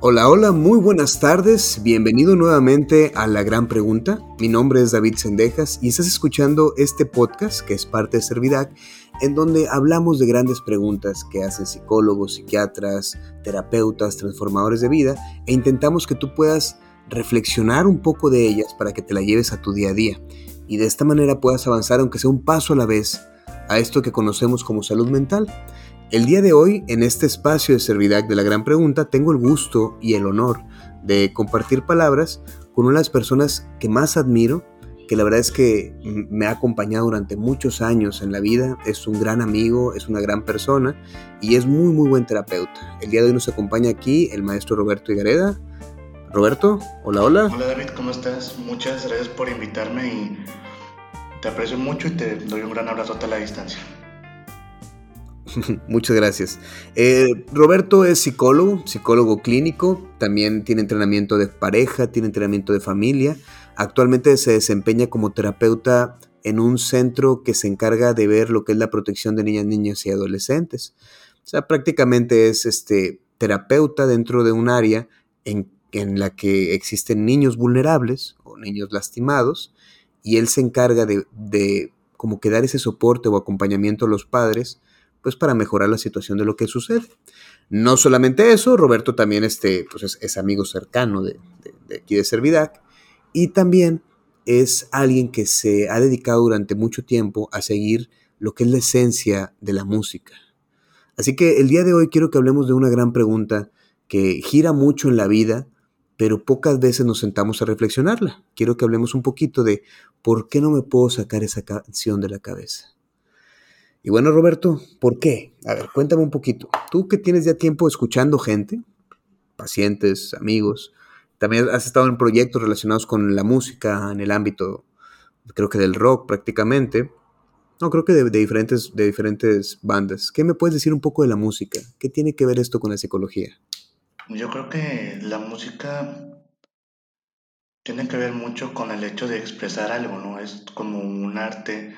Hola, hola, muy buenas tardes. Bienvenido nuevamente a La Gran Pregunta. Mi nombre es David Sendejas y estás escuchando este podcast que es parte de Servidac, en donde hablamos de grandes preguntas que hacen psicólogos, psiquiatras, terapeutas, transformadores de vida e intentamos que tú puedas reflexionar un poco de ellas para que te la lleves a tu día a día y de esta manera puedas avanzar aunque sea un paso a la vez a esto que conocemos como salud mental. El día de hoy, en este espacio de Servidac de la Gran Pregunta, tengo el gusto y el honor de compartir palabras con una de las personas que más admiro, que la verdad es que me ha acompañado durante muchos años en la vida, es un gran amigo, es una gran persona y es muy, muy buen terapeuta. El día de hoy nos acompaña aquí el maestro Roberto Igareda. Roberto, hola, hola. Hola David, ¿cómo estás? Muchas gracias por invitarme y te aprecio mucho y te doy un gran abrazo a la distancia. Muchas gracias. Eh, Roberto es psicólogo, psicólogo clínico, también tiene entrenamiento de pareja, tiene entrenamiento de familia. Actualmente se desempeña como terapeuta en un centro que se encarga de ver lo que es la protección de niñas, niños y adolescentes. O sea, prácticamente es este terapeuta dentro de un área en, la que existen niños vulnerables o niños lastimados y él se encarga de, de como que dar ese soporte o acompañamiento a los padres pues para mejorar la situación de lo que sucede. No solamente eso, Roberto también este, pues es, amigo cercano de, aquí de Servidac y también es alguien que se ha dedicado durante mucho tiempo a seguir lo que es la esencia de la música. Así que el día de hoy quiero que hablemos de una gran pregunta que gira mucho en la vida, pero pocas veces nos sentamos a reflexionarla. Quiero que hablemos un poquito de por qué no me puedo sacar esa canción de la cabeza. Y bueno, Roberto, ¿por qué? A ver, cuéntame un poquito. Tú que tienes ya tiempo escuchando gente, pacientes, amigos, también has estado en proyectos relacionados con la música, en el ámbito, creo que del rock prácticamente. No, creo que de, diferentes, de diferentes bandas. ¿Qué me puedes decir un poco de la música? ¿Qué tiene que ver esto con la psicología? Yo creo que la música tiene que ver mucho con el hecho de expresar algo, ¿no? Es como un arte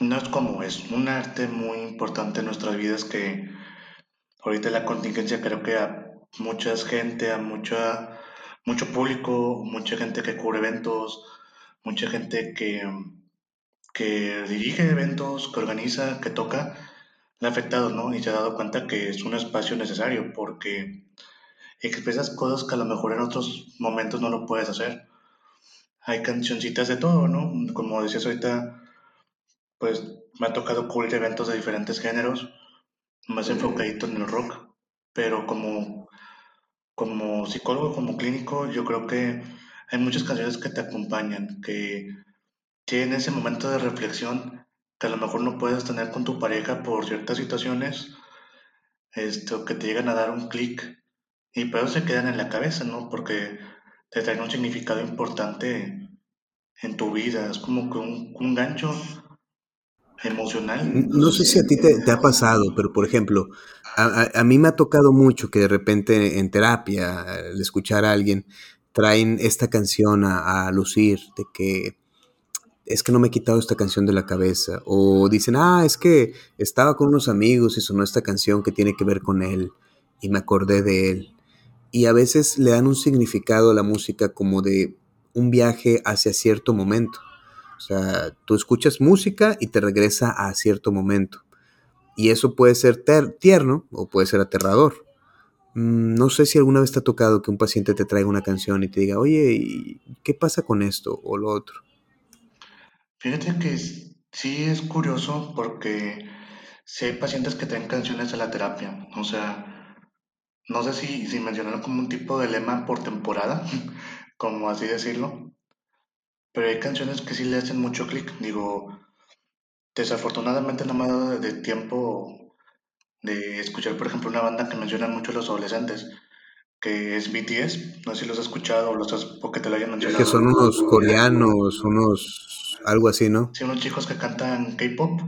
no es como es un arte muy importante en nuestras vidas que ahorita la contingencia creo que a mucha gente, a mucha, mucho público, mucha gente que cubre eventos, mucha gente que, que dirige eventos, que organiza, que toca, le ha afectado, ¿no? Y se ha dado cuenta que es un espacio necesario porque expresas cosas que a lo mejor en otros momentos no lo puedes hacer. Hay cancioncitas de todo, ¿no? Como decías ahorita, pues me ha tocado cubrir eventos de diferentes géneros, más enfocadito en el rock, pero como, como psicólogo, como clínico, yo creo que hay muchas canciones que te acompañan, que tienen ese momento de reflexión que a lo mejor no puedes tener con tu pareja por ciertas situaciones, esto, que te llegan a dar un clic y pero se quedan en la cabeza, ¿no? Porque te traen un significado importante en tu vida, es como que un, un gancho No sé si a ti te, ha pasado, pero por ejemplo, a, mí me ha tocado mucho que de repente en terapia, al escuchar a alguien, traen esta canción a, lucir, de que es que no me he quitado esta canción de la cabeza, o dicen, ah, es que estaba con unos amigos y sonó esta canción que tiene que ver con él, y me acordé de él. Y a veces le dan un significado a la música como de un viaje hacia cierto momento. O sea, tú escuchas música y te regresa a cierto momento. Y eso puede ser tierno o puede ser aterrador. Mm, no sé si alguna vez te ha tocado que un paciente te traiga una canción y te diga, oye, ¿qué pasa con esto o lo otro? Fíjate que sí es curioso porque sí hay pacientes que traen canciones a la terapia. O sea, no sé si, si mencionaron como un tipo de lema por temporada, como así decirlo. Pero hay canciones que sí le hacen mucho clic. Digo, desafortunadamente no me ha dado de tiempo de escuchar, por ejemplo, una banda que mencionan mucho los adolescentes, que es BTS. No sé si los has escuchado o los has, porque te lo hayan mencionado. Que son unos coreanos, unos. algo así, ¿no? Sí, unos chicos que cantan K-pop.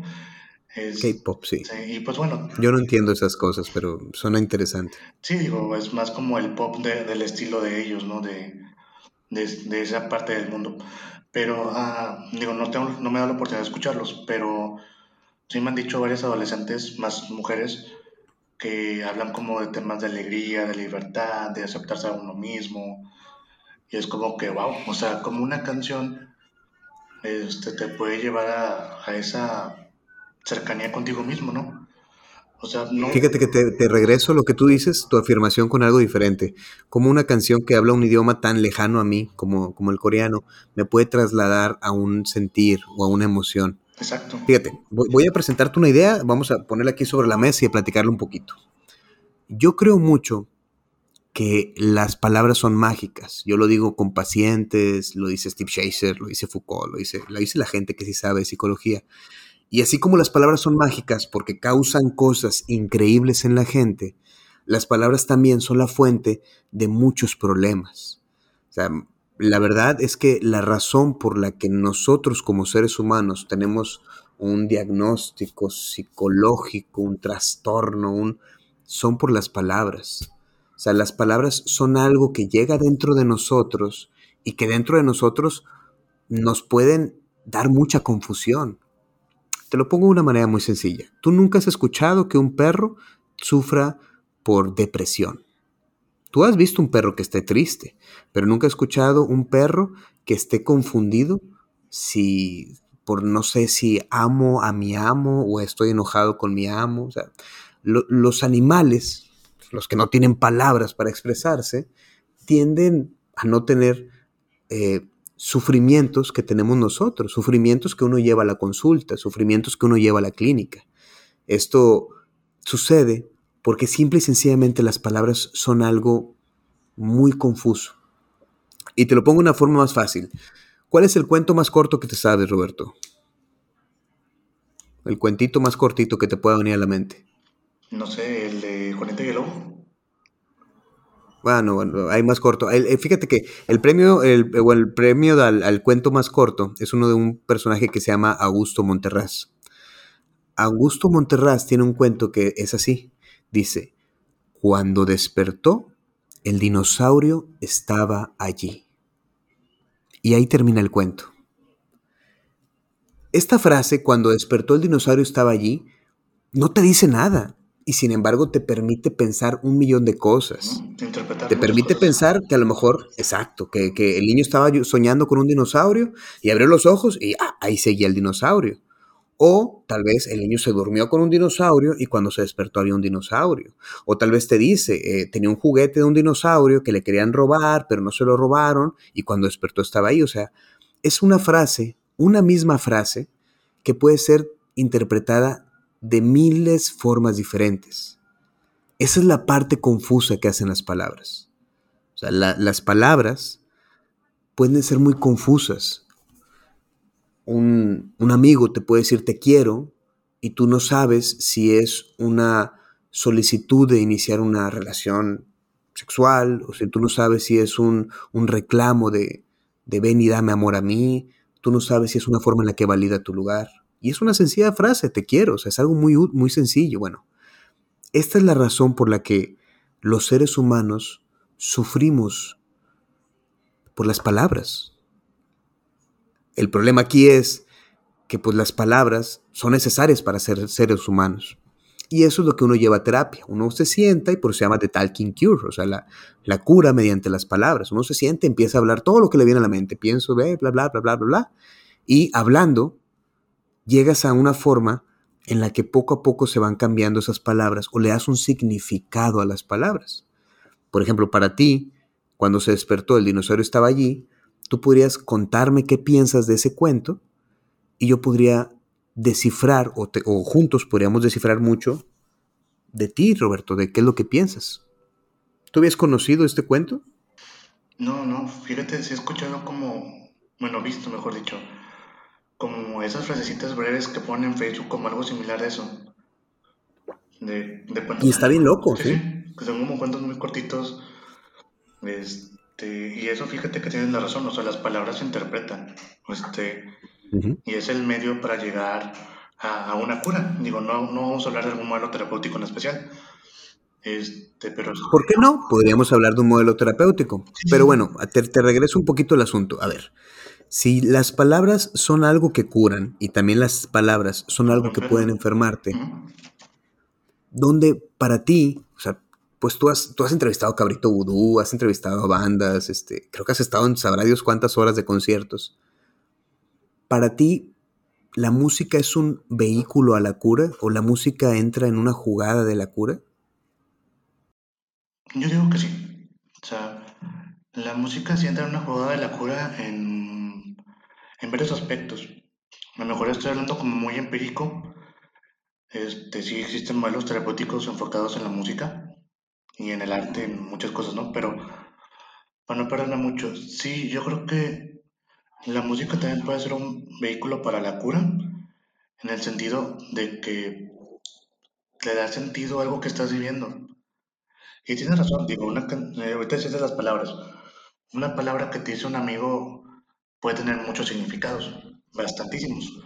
K-pop, sí. sí. Y pues bueno. Yo no entiendo esas cosas, pero suena interesante. Sí, digo, es más como el pop del estilo de ellos, ¿no? De, de, de esa parte del mundo. Pero, ah, digo, no, tengo, no me da la oportunidad de escucharlos, pero sí me han dicho varios adolescentes, más mujeres, que hablan como de temas de alegría, de libertad, de aceptarse a uno mismo. Y es como que, wow, o sea, como una canción este, te puede llevar a, a esa cercanía contigo mismo, ¿no? O sea, no... Fíjate que te, te, regreso lo que tú dices, tu afirmación con algo diferente. Como una canción que habla un idioma tan lejano a mí, como, como el coreano, me puede trasladar a un sentir o a una emoción. Exacto. Fíjate, voy a presentarte una idea, vamos a ponerla aquí sobre la mesa y a platicarla un poquito. Yo creo mucho que las palabras son mágicas. Yo lo digo con pacientes, lo dice Steve Chaser, lo dice Foucault, lo dice, lo dice la gente que sí sabe de psicología. Y así como las palabras son mágicas porque causan cosas increíbles en la gente, las palabras también son la fuente de muchos problemas. O sea, la verdad es que la razón por la que nosotros como seres humanos tenemos un diagnóstico psicológico, un trastorno, un, son por las palabras. O sea, las palabras son algo que llega dentro de nosotros y que dentro de nosotros nos pueden dar mucha confusión. Te lo pongo de una manera muy sencilla. Tú nunca has escuchado que un perro sufra por depresión. Tú has visto un perro que esté triste, pero nunca has escuchado un perro que esté confundido si por no sé si amo a mi amo o estoy enojado con mi amo. O sea, los animales, los que no tienen palabras para expresarse, tienden a no tener eh, sufrimientos que tenemos nosotros, sufrimientos que uno lleva a la consulta, sufrimientos que uno lleva a la clínica. Esto sucede porque simple y sencillamente las palabras son algo muy confuso. Y te lo pongo de una forma más fácil. ¿Cuál es el cuento más corto que te sabes, Roberto? El cuentito más cortito que te pueda venir a la mente. No sé, el de Juanita y el bueno, bueno, hay más corto. Eh, fíjate que el premio, el, el premio al, cuento más corto es uno de un personaje que se llama Augusto Monterrás. Augusto Monterrás tiene un cuento que es así. Dice, cuando despertó, el dinosaurio estaba allí. Y ahí termina el cuento. Esta frase, cuando despertó el dinosaurio estaba allí, no te dice nada y sin embargo te permite pensar un millón de cosas. te permite pensar que a lo mejor, exacto, que, el niño estaba soñando con un dinosaurio y abrió los ojos y ah, ahí seguía el dinosaurio. O tal vez el niño se durmió con un dinosaurio y cuando se despertó había un dinosaurio. O tal vez te dice, eh, tenía un juguete de un dinosaurio que le querían robar, pero no se lo robaron y cuando despertó estaba ahí. O sea, es una frase, una misma frase que puede ser interpretada de miles formas diferentes. Esa es la parte confusa que hacen las palabras. O sea, las palabras pueden ser muy confusas. Un, un amigo te puede decir te quiero y tú no sabes si es una solicitud de iniciar una relación sexual, o si tú no sabes si es un, un, reclamo de, de ven y dame amor a mí, tú no sabes si es una forma en la que valida tu lugar. Y es una sencilla frase, te quiero, o sea, es algo muy, muy sencillo. Bueno, esta es la razón por la que los seres humanos sufrimos por las palabras. El problema aquí es que pues las palabras son necesarias para ser seres humanos. Y eso es lo que uno lleva a terapia. Uno se sienta y por eso se llama The Talking Cure, o sea, la, la cura mediante las palabras. Uno se siente, empieza a hablar todo lo que le viene a la mente. Pienso, bla, bla, bla, bla, bla, bla. Y hablando, llegas a una forma en la que poco a poco se van cambiando esas palabras o le das un significado a las palabras. Por ejemplo, para ti, cuando se despertó el dinosaurio estaba allí, tú podrías contarme qué piensas de ese cuento y yo podría descifrar o, o juntos podríamos descifrar mucho de ti, Roberto, de qué es lo que piensas. ¿Tú habías conocido este cuento? No, no, fíjate, si he escuchado como, bueno, visto, mejor dicho, como esas frasecitas breves que ponen en Facebook como algo similar a eso. De, y está bien loco, ¿sí? que son como cuentos muy cortitos. Este, y eso fíjate que tienes la razón, o sea, las palabras se interpretan. Este, Y es el medio para llegar a, una cura. Digo, no, no vamos a hablar de algún modelo terapéutico en especial. Este, pero... ¿Por qué no? Podríamos hablar de un modelo terapéutico. Pero bueno, te, te regreso un poquito al asunto. A ver, si las palabras son algo que curan y también las palabras son algo que pueden enfermarte, donde para ti, o sea, pues tú has, tú has entrevistado a Cabrito Vudú, has entrevistado a bandas, este, creo que has estado en sabrá Dios cuántas horas de conciertos. Para ti, ¿la música es un vehículo a la cura o la música entra en una jugada de la cura? Yo digo que sí. O sea, la música sí entra en una jugada de la cura en, en varios aspectos. A lo mejor estoy hablando como muy empírico. Este, sí existen modelos terapéuticos enfocados en la música y en el arte, en muchas cosas, ¿no? Pero para no perderme mucho, sí, yo creo que la música también puede ser un vehículo para la cura, en el sentido de que le da sentido a algo que estás viviendo. Y tienes razón, digo, una, eh, ahorita dices las palabras. Una palabra que te dice un amigo puede tener muchos significados, bastantísimos,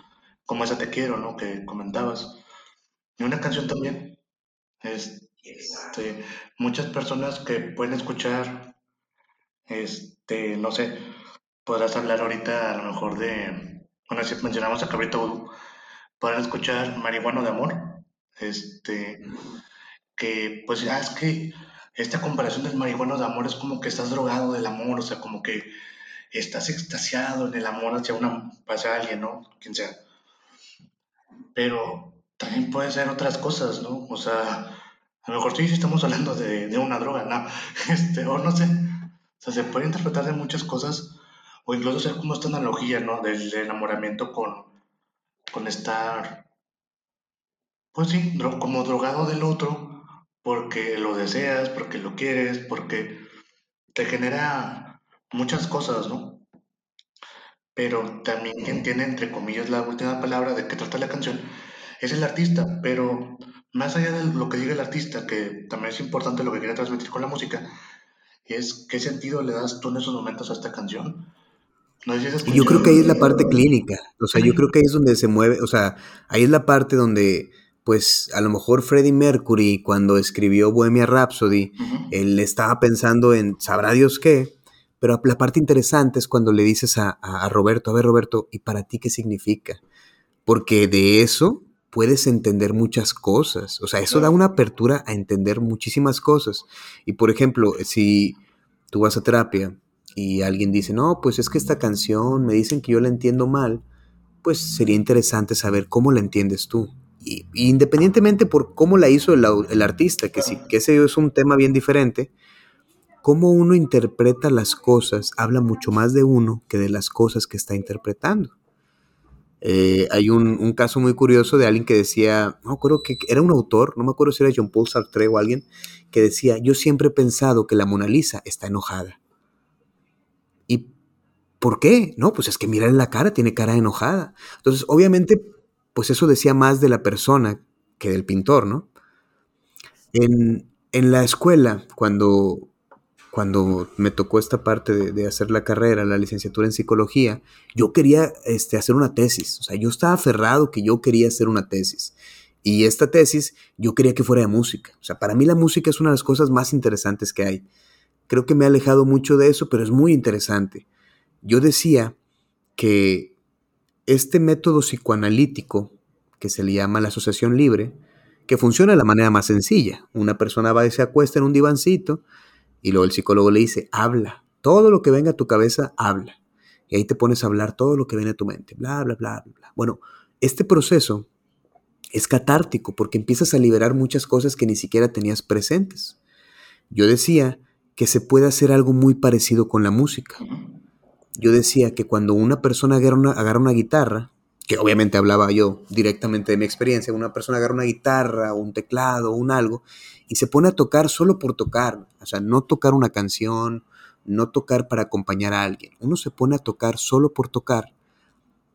como esa te quiero, ¿no? Que comentabas. Y una canción también. Este, muchas personas que pueden escuchar, este, no sé, podrás hablar ahorita a lo mejor de, bueno, si mencionamos a Cabrito Vudú, podrán escuchar Marihuano de Amor, este, que pues es que esta comparación del marihuano de amor es como que estás drogado del amor, o sea, como que estás extasiado en el amor hacia, una, hacia alguien, ¿no? Quien sea. Pero también puede ser otras cosas, ¿no? O sea, a lo mejor sí, estamos hablando de, una droga, ¿no? Este, o no sé. O sea, se puede interpretar de muchas cosas, o incluso ser como esta analogía, ¿no? Del enamoramiento con, con estar, pues sí, como drogado del otro, porque lo deseas, porque lo quieres, porque te genera muchas cosas, ¿no? Pero también quien tiene, entre comillas, la última palabra de que trata la canción es el artista, pero más allá de lo que diga el artista, que también es importante lo que quiere transmitir con la música, es qué sentido le das tú en esos momentos a esta canción. yo creo que ahí es la parte clínica, o sea, yo creo que ahí es donde se mueve, o sea, ahí es la parte donde pues a lo mejor Freddie Mercury cuando escribió Bohemia Rhapsody, él estaba pensando en sabrá Dios qué, pero la parte interesante es cuando le dices a, Roberto, a ver Roberto, ¿y para ti qué significa? Porque de eso puedes entender muchas cosas, o sea, eso da una apertura a entender muchísimas cosas. Y por ejemplo, si tú vas a terapia y alguien dice, no, pues es que esta canción me dicen que yo la entiendo mal, pues sería interesante saber cómo la entiendes tú independientemente por cómo la hizo el, artista, que, sí, que ese es un tema bien diferente, cómo uno interpreta las cosas habla mucho más de uno que de las cosas que está interpretando. Eh, hay un, caso muy curioso de alguien que decía, no creo que era un autor, no me acuerdo si era Jean Paul Sartre o alguien, que decía, yo siempre he pensado que la Mona Lisa está enojada. ¿Y por qué? No, pues es que mira en la cara, tiene cara enojada. Entonces, obviamente, pues eso decía más de la persona que del pintor, ¿no? En, la escuela, cuando, cuando me tocó esta parte de, hacer la carrera, la licenciatura en psicología, yo quería este, hacer una tesis. O sea, yo estaba aferrado que yo quería hacer una tesis. Y esta tesis yo quería que fuera de música. O sea, para mí la música es una de las cosas más interesantes que hay. Creo que me he alejado mucho de eso, pero es muy interesante. Yo decía que este método psicoanalítico, que se le llama la asociación libre, que funciona de la manera más sencilla. Una persona va y se acuesta en un divancito y luego el psicólogo le dice, habla, todo lo que venga a tu cabeza, habla. Y ahí te pones a hablar todo lo que viene a tu mente, bla, bla, bla, bla. Bueno, este proceso es catártico porque empiezas a liberar muchas cosas que ni siquiera tenías presentes. Yo decía que se puede hacer algo muy parecido con la música yo decía que cuando una persona agarra una, guitarra, que obviamente hablaba yo directamente de mi experiencia, una persona agarra una guitarra, un teclado, un algo, y se pone a tocar solo por tocar, o sea, no tocar una canción, no tocar para acompañar a alguien, uno se pone a tocar solo por tocar,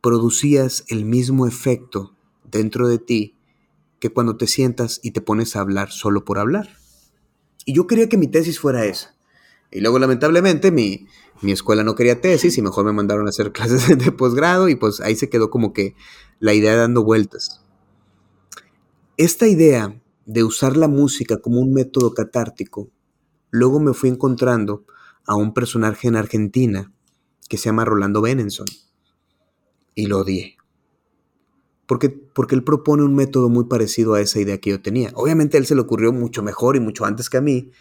producías el mismo efecto dentro de ti que cuando te sientas y te pones a hablar solo por hablar. Y yo quería que mi tesis fuera esa. Y luego, lamentablemente, mi, mi escuela no quería tesis y mejor me mandaron a hacer clases de posgrado y pues ahí se quedó como que la idea dando vueltas. Esta idea de usar la música como un método catártico, luego me fui encontrando a un personaje en Argentina que se llama Rolando Benenson y lo odié. porque, porque él propone un método muy parecido a esa idea que yo tenía. Obviamente a él se le ocurrió mucho mejor y mucho antes que a mí,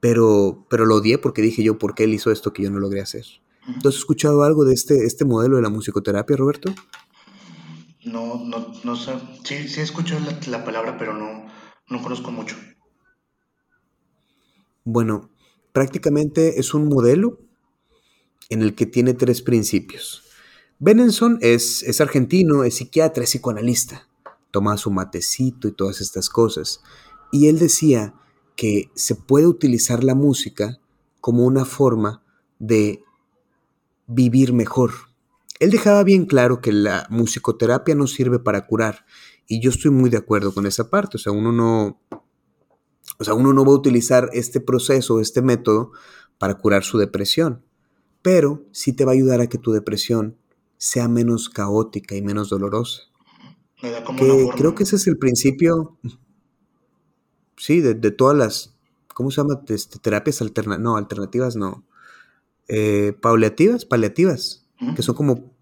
pero, pero lo odié porque dije yo, ¿por qué él hizo esto que yo no logré hacer? ¿Tú has escuchado algo de este, este modelo de la musicoterapia, Roberto? No, no, no sé. Sí, sí he escuchado la, la palabra, pero no, no conozco mucho. Bueno, prácticamente es un modelo en el que tiene tres principios. Benenson es, es argentino, es psiquiatra, es psicoanalista. Toma su matecito y todas estas cosas. Y él decía que se puede utilizar la música como una forma de vivir mejor. Él dejaba bien claro que la musicoterapia no sirve para curar, y yo estoy muy de acuerdo con esa parte, o sea, uno no, o sea, uno no va a utilizar este proceso, este método para curar su depresión, pero sí te va a ayudar a que tu depresión sea menos caótica y menos dolorosa. Que creo que ese es el principio, sí, de, todas las, ¿cómo se llama? Este, terapias alternativas, no, alternativas no, eh, paliativas, paliativas, que son como,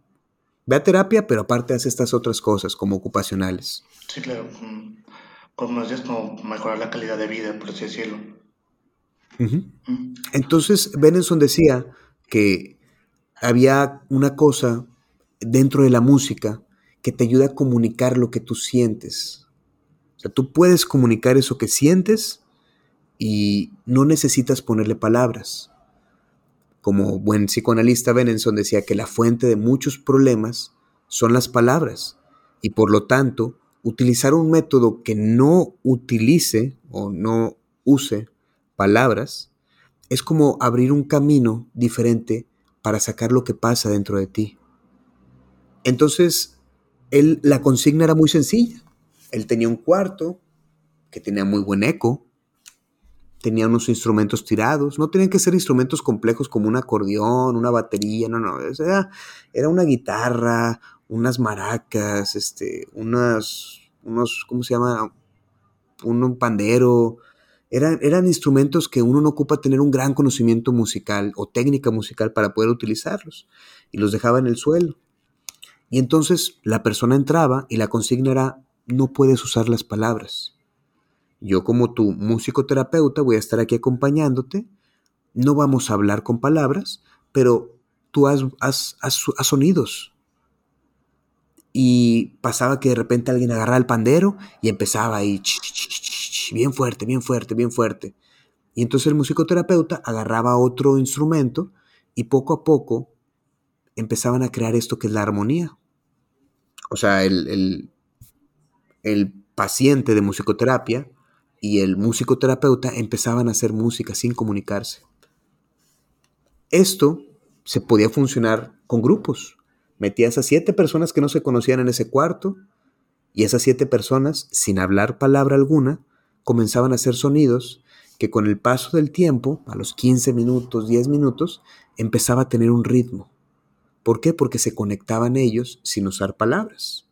ve a terapia, pero aparte hace estas otras cosas, como ocupacionales. Sí, claro. Como es como mejorar la calidad de vida, por así decirlo. Entonces, Benenson decía que había una cosa dentro de la música que te ayuda a comunicar lo que tú sientes. O sea, tú puedes comunicar eso que sientes y no necesitas ponerle palabras como buen psicoanalista Benenson decía que la fuente de muchos problemas son las palabras y por lo tanto utilizar un método que no utilice o no use palabras es como abrir un camino diferente para sacar lo que pasa dentro de ti. Entonces, él, la consigna era muy sencilla. Él tenía un cuarto que tenía muy buen eco, tenía unos instrumentos tirados, no tenían que ser instrumentos complejos como un acordeón, una batería, no, no, era, era una guitarra, unas maracas, este, unas, unos, ¿cómo se llama? Un, pandero, eran, eran, instrumentos que uno no ocupa tener un gran conocimiento musical o técnica musical para poder utilizarlos, y los dejaba en el suelo. Y entonces la persona entraba y la consigna era, no puedes usar las palabras yo como tu musicoterapeuta voy a estar aquí acompañándote. No vamos a hablar con palabras, pero tú haz, sonidos. Y pasaba que de repente alguien agarraba el pandero y empezaba ahí, bien fuerte, bien fuerte, bien fuerte. Y entonces el musicoterapeuta agarraba otro instrumento y poco a poco empezaban a crear esto que es la armonía. O sea, el, el paciente de musicoterapia y el musicoterapeuta empezaban a hacer música sin comunicarse. Esto se podía funcionar con grupos. Metías a siete personas que no se conocían en ese cuarto y esas siete personas, sin hablar palabra alguna, comenzaban a hacer sonidos que con el paso del tiempo, a los 15 minutos, 10 minutos, empezaba a tener un ritmo. ¿Por qué? Porque se conectaban ellos sin usar palabras.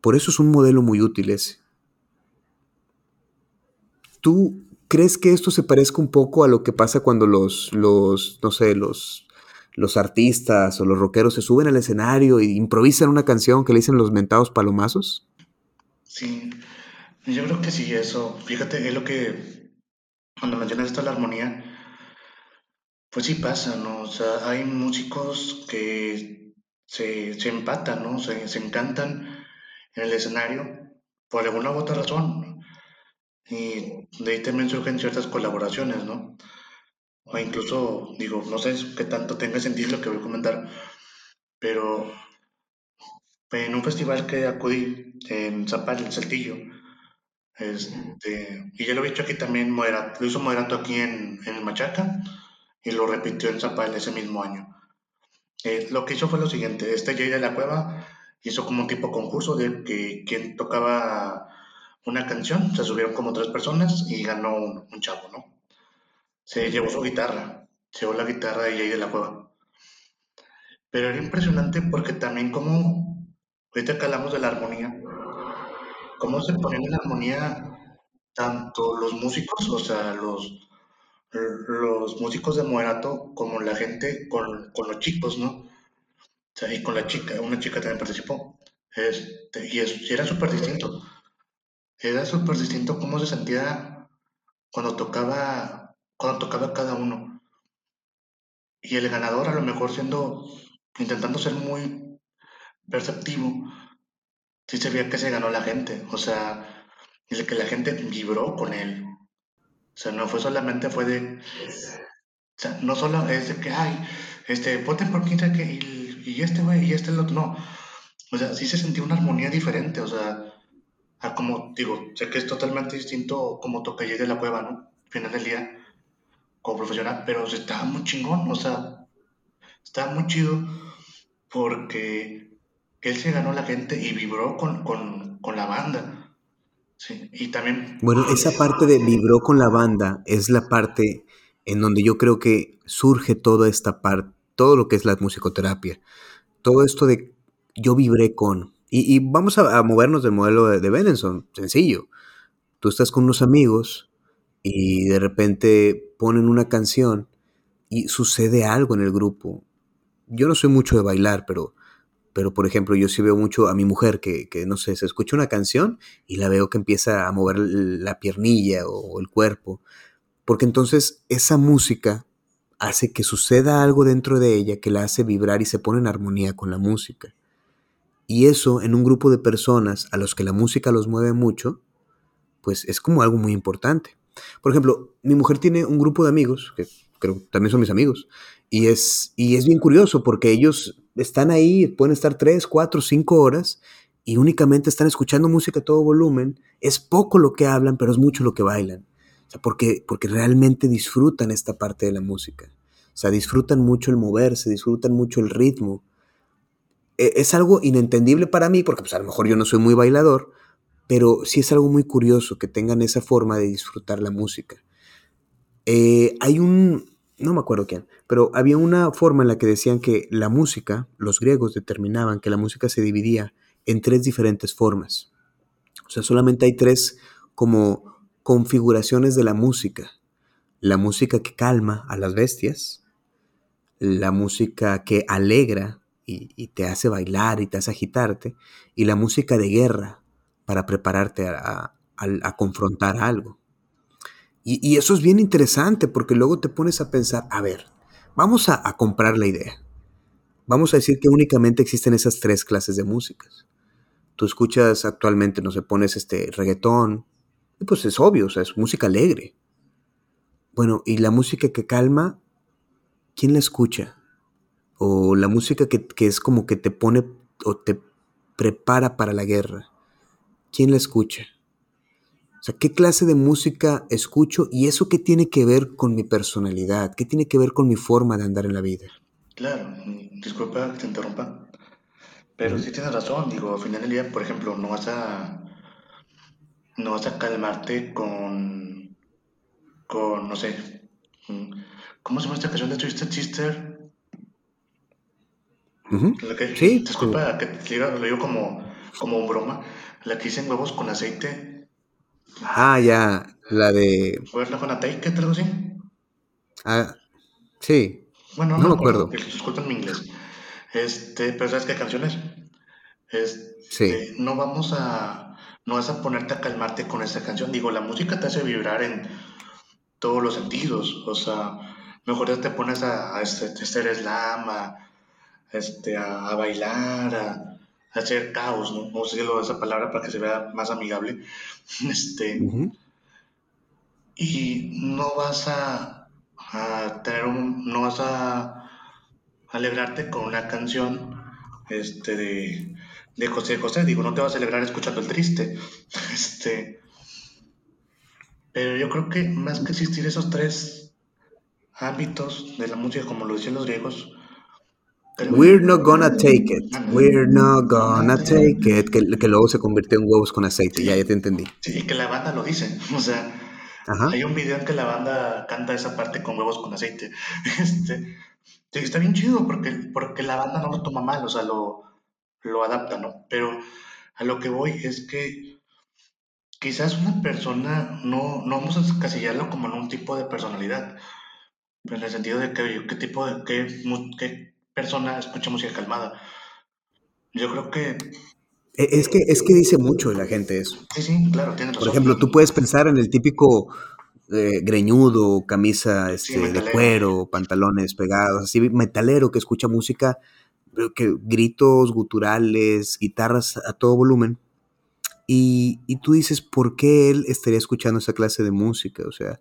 Por eso es un modelo muy útil ese. ¿Tú crees que esto se parezca un poco a lo que pasa cuando los, los no sé, los, los artistas o los rockeros se suben al escenario e improvisan una canción que le dicen los mentados palomazos? Sí, yo creo que sí, eso. Fíjate, es lo que, cuando mencionas esto la armonía, pues sí pasa, ¿no? O sea, hay músicos que se, se empatan, ¿no? Se, se encantan en el escenario por alguna u otra razón. Y de ahí también surgen ciertas colaboraciones, ¿no? O incluso, digo, no sé qué tanto tenga sentido lo que voy a comentar, pero en un festival que acudí en Zapal, en Saltillo, este, y ya lo he dicho aquí también, moderato, lo hizo moderato aquí en, en Machaca y lo repitió en Zapal ese mismo año. Eh, lo que hizo fue lo siguiente, este Jay de la Cueva hizo como un tipo concurso de que quien tocaba una canción, se subieron como tres personas y ganó un, chavo, ¿no? Se llevó su guitarra, se llevó la guitarra de Jay de la Cueva. Pero era impresionante porque también como, ahorita que hablamos de la armonía, cómo se ponen en armonía tanto los músicos, o sea, los, los músicos de Moderato, como la gente con, con los chicos, ¿no? O sea, y con la chica, una chica también participó. Este, y, y era súper distinto. Era súper distinto cómo se sentía cuando tocaba, cuando tocaba cada uno. Y el ganador a lo mejor siendo, intentando ser muy perceptivo, sí se veía que se ganó la gente. O sea, el que la gente vibró con él. O sea, no fue solamente fue de... O sea, no solo es de que, ay, este, voten por quien que y, y este güey y este el otro, no. O sea, sí se sentía una armonía diferente, o sea, como, digo, sé que es totalmente distinto como toca de la cueva, ¿no? Al final del día, como profesional, pero estaba muy chingón, o sea, estaba muy chido porque él se ganó la gente y vibró con, con, con la banda. Sí, y también... Bueno, esa parte de vibró con la banda es la parte en donde yo creo que surge toda esta parte, todo lo que es la musicoterapia. Todo esto de yo vibré con. Y, vamos a, movernos del modelo de, Benenson, sencillo. Tú estás con unos amigos y de repente ponen una canción y sucede algo en el grupo. Yo no soy mucho de bailar, pero, pero por ejemplo, yo sí veo mucho a mi mujer que, no sé, se escucha una canción y la veo que empieza a mover la piernilla o el cuerpo. Porque entonces esa música hace que suceda algo dentro de ella que la hace vibrar y se pone en armonía con la música. Y eso en un grupo de personas a los que la música los mueve mucho, pues es como algo muy importante. Por ejemplo, mi mujer tiene un grupo de amigos, que creo también son mis amigos, y es, y es bien curioso porque ellos están ahí, pueden estar 3, 4, 5 horas y únicamente están escuchando música a todo volumen. Es poco lo que hablan, pero es mucho lo que bailan. O sea, porque, porque realmente disfrutan esta parte de la música. O sea, disfrutan mucho el moverse, disfrutan mucho el ritmo. E, es algo inentendible para mí, porque pues, a lo mejor yo no soy muy bailador, pero sí es algo muy curioso que tengan esa forma de disfrutar la música. Eh, hay un, no me acuerdo quién, pero había una forma en la que decían que la música, los griegos determinaban que la música se dividía en tres diferentes formas. O sea, solamente hay tres como configuraciones de la música. La música que calma a las bestias, la música que alegra y, te hace bailar y te hace agitarte, y la música de guerra para prepararte a, confrontar algo. Y, eso es bien interesante porque luego te pones a pensar, a ver, vamos a, comprar la idea. Vamos a decir que únicamente existen esas tres clases de músicas. Tú escuchas actualmente, no sé, pones este reggaetón, y pues es obvio, o sea, es música alegre. Bueno, y la música que calma, ¿quién la escucha? O la música que, es como que te pone o te prepara para la guerra. ¿Quién la escucha? O sea, ¿qué clase de música escucho y eso qué tiene que ver con mi personalidad? ¿Qué tiene que ver con mi forma de andar en la vida? Claro, disculpa que te interrumpa, pero sí tienes razón, digo, al final del día, por ejemplo, no vas a no vas a calmarte con con no sé, ¿cómo se llama esta canción de Twisted Sister? Sí. Disculpa que te lo digo como, como broma. La que dicen huevos con aceite. Ah, ya. La de. ¿Huevos con aceite? ¿Qué algo así? Ah, sí. Bueno, no, me acuerdo. Disculpen mi inglés. Este, pero ¿sabes qué canciones? Este, sí. No vamos a. No vas a ponerte a calmarte con esa canción. Digo, la música te hace vibrar en todos los sentidos. O sea, mejor ya te pones a, a este, hacer slam, a, este, a, bailar, a, hacer caos, ¿no? Vamos a decirlo esa palabra para que se vea más amigable. Este, Y no vas a, a, tener un, no vas a alegrarte con una canción este, de, de José José, digo, no te vas a alegrar escuchando el triste. Este, pero yo creo que más que existir esos tres ámbitos de la música, como lo decían los griegos, We're not gonna take it. We're not gonna take it. Que, luego se convirtió en huevos con aceite. Ya, ya te entendí. Sí, que la banda lo dice. O sea, hay un video en que la banda canta esa parte con huevos con aceite. Este, está bien chido porque, porque la banda no lo toma mal, o sea, lo, lo adapta, ¿no? Pero a lo que voy es que quizás una persona, no, no vamos a encasillarlo como en un tipo de personalidad, en el sentido de que, qué tipo de, qué, qué persona escucha música calmada. Yo creo que E, es que, es que dice mucho la gente eso. Sí, sí, claro, tienes Por razón. ejemplo, tú puedes pensar en el típico eh, greñudo, camisa Sí, este, de cuero, pantalones pegados, así metalero que escucha música, que gritos guturales, guitarras a todo volumen. Y, y tú dices, ¿por qué él estaría escuchando esa clase de música? O sea,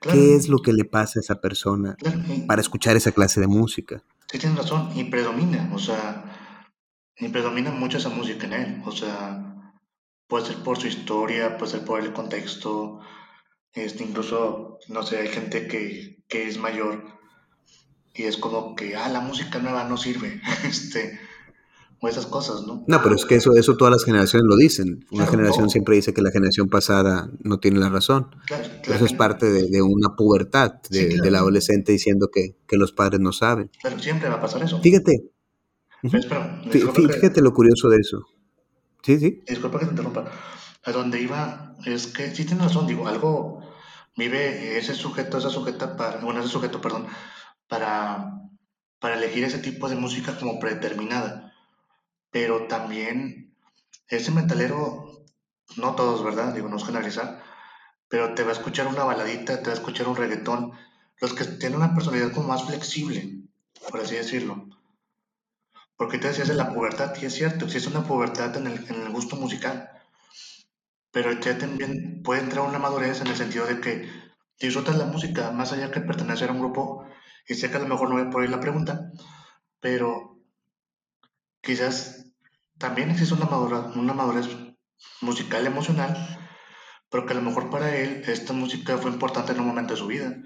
Claro, ¿qué es lo que le pasa a esa persona claro, para escuchar esa clase de música? sí tienes razón, y predomina, o sea, y predomina mucho esa música en él, o sea, puede ser por su historia, puede ser por el contexto, este, incluso, no sé, hay gente que, que es mayor y es como que, ah, la música nueva no sirve, este, o esas cosas, ¿no? No, pero es que eso, eso todas las generaciones lo dicen. Una Claro, generación no, siempre dice que la generación pasada no tiene la razón. claro, la eso es parte de, de una pubertad sí, de- del claro, adolescente diciendo que, que los padres no saben. claro, siempre va a pasar eso. Fíjate, Pero que, fíjate lo curioso de eso. Sí, sí. disculpa que te interrumpa. A donde iba es que sí tienes razón, digo, algo vive ese sujeto, esa sujeta para, bueno, ese sujeto, perdón, para, para elegir ese tipo de música como predeterminada. Pero también ese metalero, no todos, ¿verdad? Digo, no es generalizar, pero te va a escuchar una baladita, te va a escuchar un reggaetón, los que tienen una personalidad como más flexible, por así decirlo. Porque te decías de la pubertad, y es cierto, es una pubertad en el, en el gusto musical, pero ya también puede entrar una madurez en el sentido de que disfrutas la música, más allá que pertenecer a un grupo, y sé que a lo mejor no voy por ahí la pregunta, pero quizás también existe una madurez, una madurez musical, emocional, pero que a lo mejor para él esta música fue importante en un momento de su vida,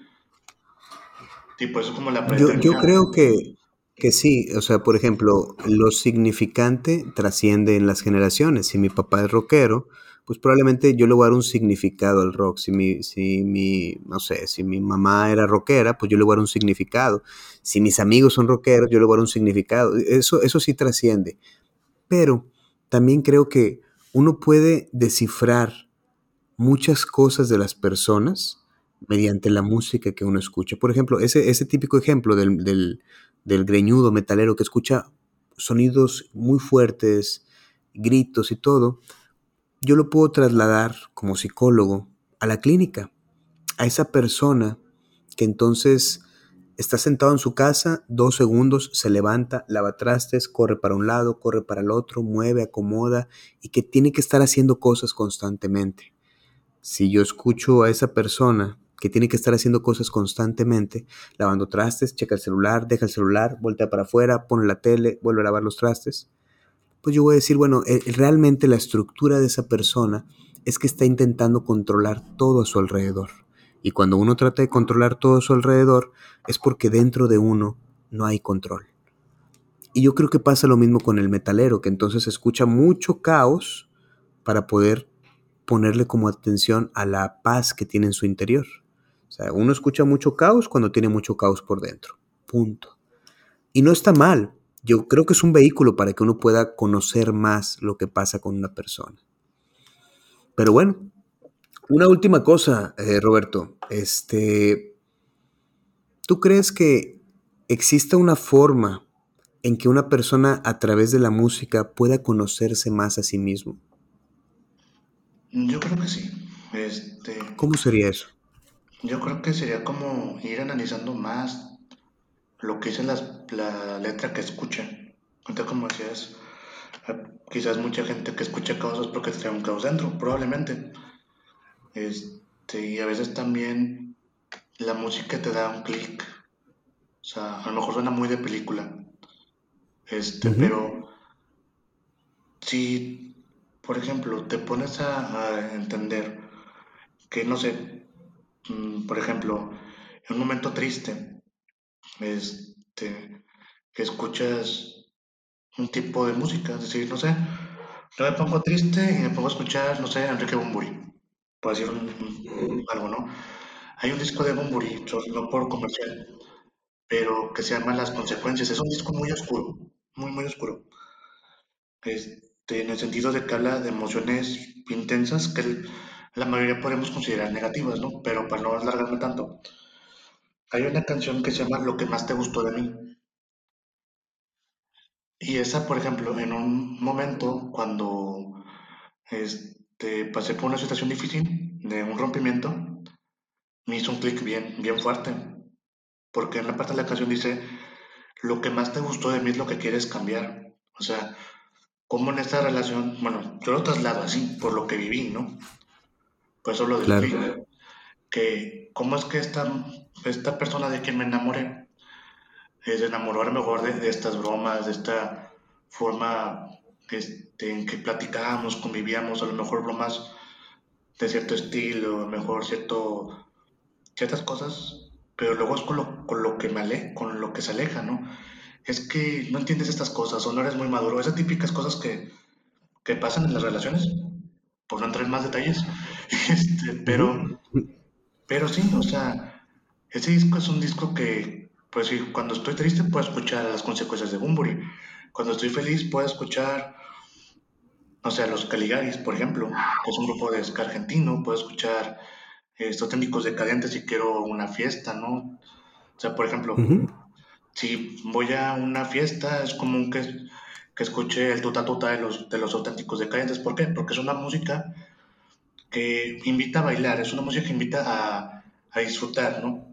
tipo eso es como la Yo, yo creo que, que sí. O sea, por ejemplo, lo significante trasciende en las generaciones. Si mi papá es rockero, pues probablemente yo le voy a dar un significado al rock. Si mi, si mi, no sé, si mi mamá era rockera, pues yo le voy a dar un significado. Si mis amigos son rockeros, yo le voy a dar un significado. Eso, eso sí trasciende. Pero también creo que uno puede descifrar muchas cosas de las personas mediante la música que uno escucha. Por ejemplo, ese, ese típico ejemplo del, del, del greñudo metalero que escucha sonidos muy fuertes, gritos y todo, yo lo puedo trasladar como psicólogo a la clínica, a esa persona que entonces está sentado en su casa, dos segundos, se levanta, lava trastes, corre para un lado, corre para el otro, mueve, acomoda y que tiene que estar haciendo cosas constantemente. Si yo escucho a esa persona que tiene que estar haciendo cosas constantemente, lavando trastes, checa el celular, deja el celular, voltea para afuera, pone la tele, vuelve a lavar los trastes, pues yo voy a decir, bueno, eh, realmente la estructura de esa persona es que está intentando controlar todo a su alrededor. Y cuando uno trata de controlar todo a su alrededor, es porque dentro de uno no hay control. Y yo creo que pasa lo mismo con el metalero, que entonces escucha mucho caos para poder ponerle como atención a la paz que tiene en su interior. O sea, uno escucha mucho caos cuando tiene mucho caos por dentro. Punto. Y no está mal. Yo creo que es un vehículo para que uno pueda conocer más lo que pasa con una persona. Pero bueno, una última cosa, eh, Roberto. Este, ¿tú crees que exista una forma en que una persona a través de la música pueda conocerse más a sí mismo? Yo creo que sí. Este, ¿Cómo sería eso? yo creo que sería como ir analizando más lo que dice las, la letra que escucha. Ahorita como decías, eh, quizás mucha gente que escucha causas porque trae un caos dentro, probablemente. Este, y a veces también la música te da un clic. O sea, a lo mejor suena muy de película. Este, pero si, por ejemplo, te pones a, a entender que, no sé, mm, por ejemplo, en un momento triste, este, escuchas un tipo de música, es decir, no sé, yo me pongo triste y me pongo a escuchar, no sé, Enrique Bunbury, por decir algo, ¿no? Hay un disco de Bunbury, so- no por comercial, pero que se llama Las Consecuencias. Es un disco muy oscuro, muy, muy oscuro. Este, en el sentido de que habla de emociones intensas que la mayoría podemos considerar negativas, ¿no? Pero para no alargarme tanto, hay una canción que se llama Lo que más te gustó de mí. Y esa, por ejemplo, en un momento cuando este, pasé por una situación difícil, de un rompimiento, me hizo un clic bien, bien fuerte. Porque en la parte de la canción dice, lo que más te gustó de mí es lo que quieres cambiar. O sea, como en esta relación, bueno, yo lo traslado así, por lo que viví, ¿no? Pues eso lo descubrí. Que cómo es que esta, esta persona de quien me enamoré se enamoró a lo mejor de, estas bromas, de esta forma este, en que platicábamos, convivíamos, a lo mejor bromas de cierto estilo, a lo mejor cierto, ciertas cosas, pero luego es con lo, con lo que me ale, con lo que se aleja, ¿no? Es que no entiendes estas cosas o no eres muy maduro, esas típicas cosas que, que pasan en las relaciones, por no entrar en más detalles, este, pero, pero sí, o sea, ese disco es un disco que, pues sí, cuando estoy triste puedo escuchar las consecuencias de Bumburi, cuando estoy feliz puedo escuchar o sea, los Caligaris, por ejemplo, que es un grupo de ska argentino, puedo escuchar estos técnicos decadentes si quiero una fiesta, ¿no? O sea, por ejemplo, si voy a una fiesta, es común que, que escuche el tuta tuta de los, de los auténticos decadentes. ¿Por qué? Porque es una música que invita a bailar, es una música que invita a, a disfrutar, ¿no?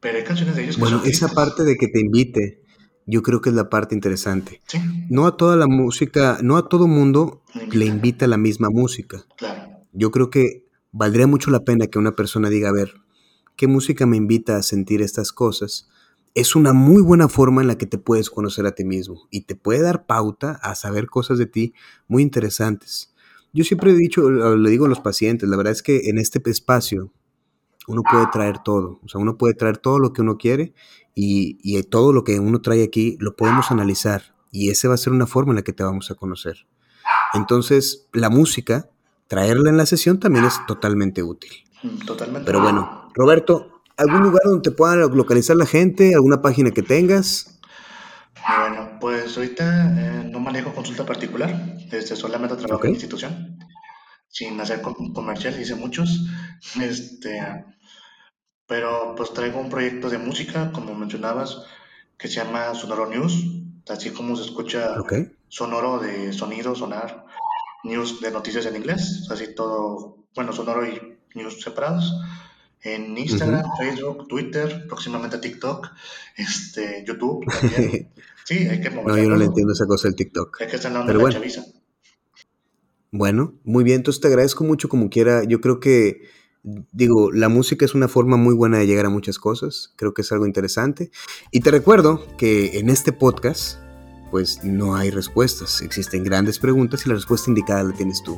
Pero hay canciones de ellos que Bueno, esa parte de que te invite, yo creo que es la parte interesante. No a toda la música, no a todo mundo le invita la misma música. Yo creo que valdría mucho la pena que una persona diga, a ver, ¿qué música me invita a sentir estas cosas? Es una muy buena forma en la que te puedes conocer a ti mismo y te puede dar pauta a saber cosas de ti muy interesantes. Yo siempre he dicho, le digo a los pacientes, la verdad es que en este espacio uno puede traer todo, o sea, uno puede traer todo lo que uno quiere y, todo lo que uno trae aquí lo podemos analizar y esa va a ser una forma en la que te vamos a conocer. Entonces, la música, traerla en la sesión también es totalmente útil. Totalmente. Pero bueno, Roberto, ¿algún lugar donde te puedan localizar la gente? ¿Alguna página que tengas? Bueno, pues ahorita eh, no manejo consulta particular, este, solamente trabajo en institución, sin hacer comercial, hice muchos. Este, pero pues traigo un proyecto de música, como mencionabas, que se llama Sonoro News, así como se escucha sonoro de sonido, sonar, news de noticias en inglés, así todo, bueno, sonoro y news separados. En Instagram, Facebook, Twitter, próximamente TikTok, este, YouTube también. Sí, hay que mover. No, yo no le entiendo esa cosa del TikTok. Hay que estar en la onda de bueno. chaviza. Bueno, muy bien, entonces te agradezco mucho como quiera. Yo creo que digo, la música es una forma muy buena de llegar a muchas cosas, creo que es algo interesante. Y te recuerdo que en este podcast pues no hay respuestas. Existen grandes preguntas y la respuesta indicada la tienes tú.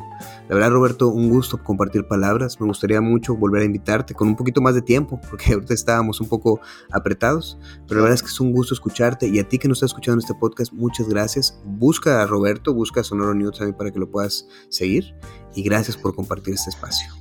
La verdad, Roberto, un gusto compartir palabras. Me gustaría mucho volver a invitarte con un poquito más de tiempo, porque ahorita estábamos un poco apretados, pero la verdad es que es un gusto escucharte y a ti que nos estás escuchando en este podcast, muchas gracias. Busca a Roberto, busca a Sonoro News también para que lo puedas seguir y gracias por compartir este espacio.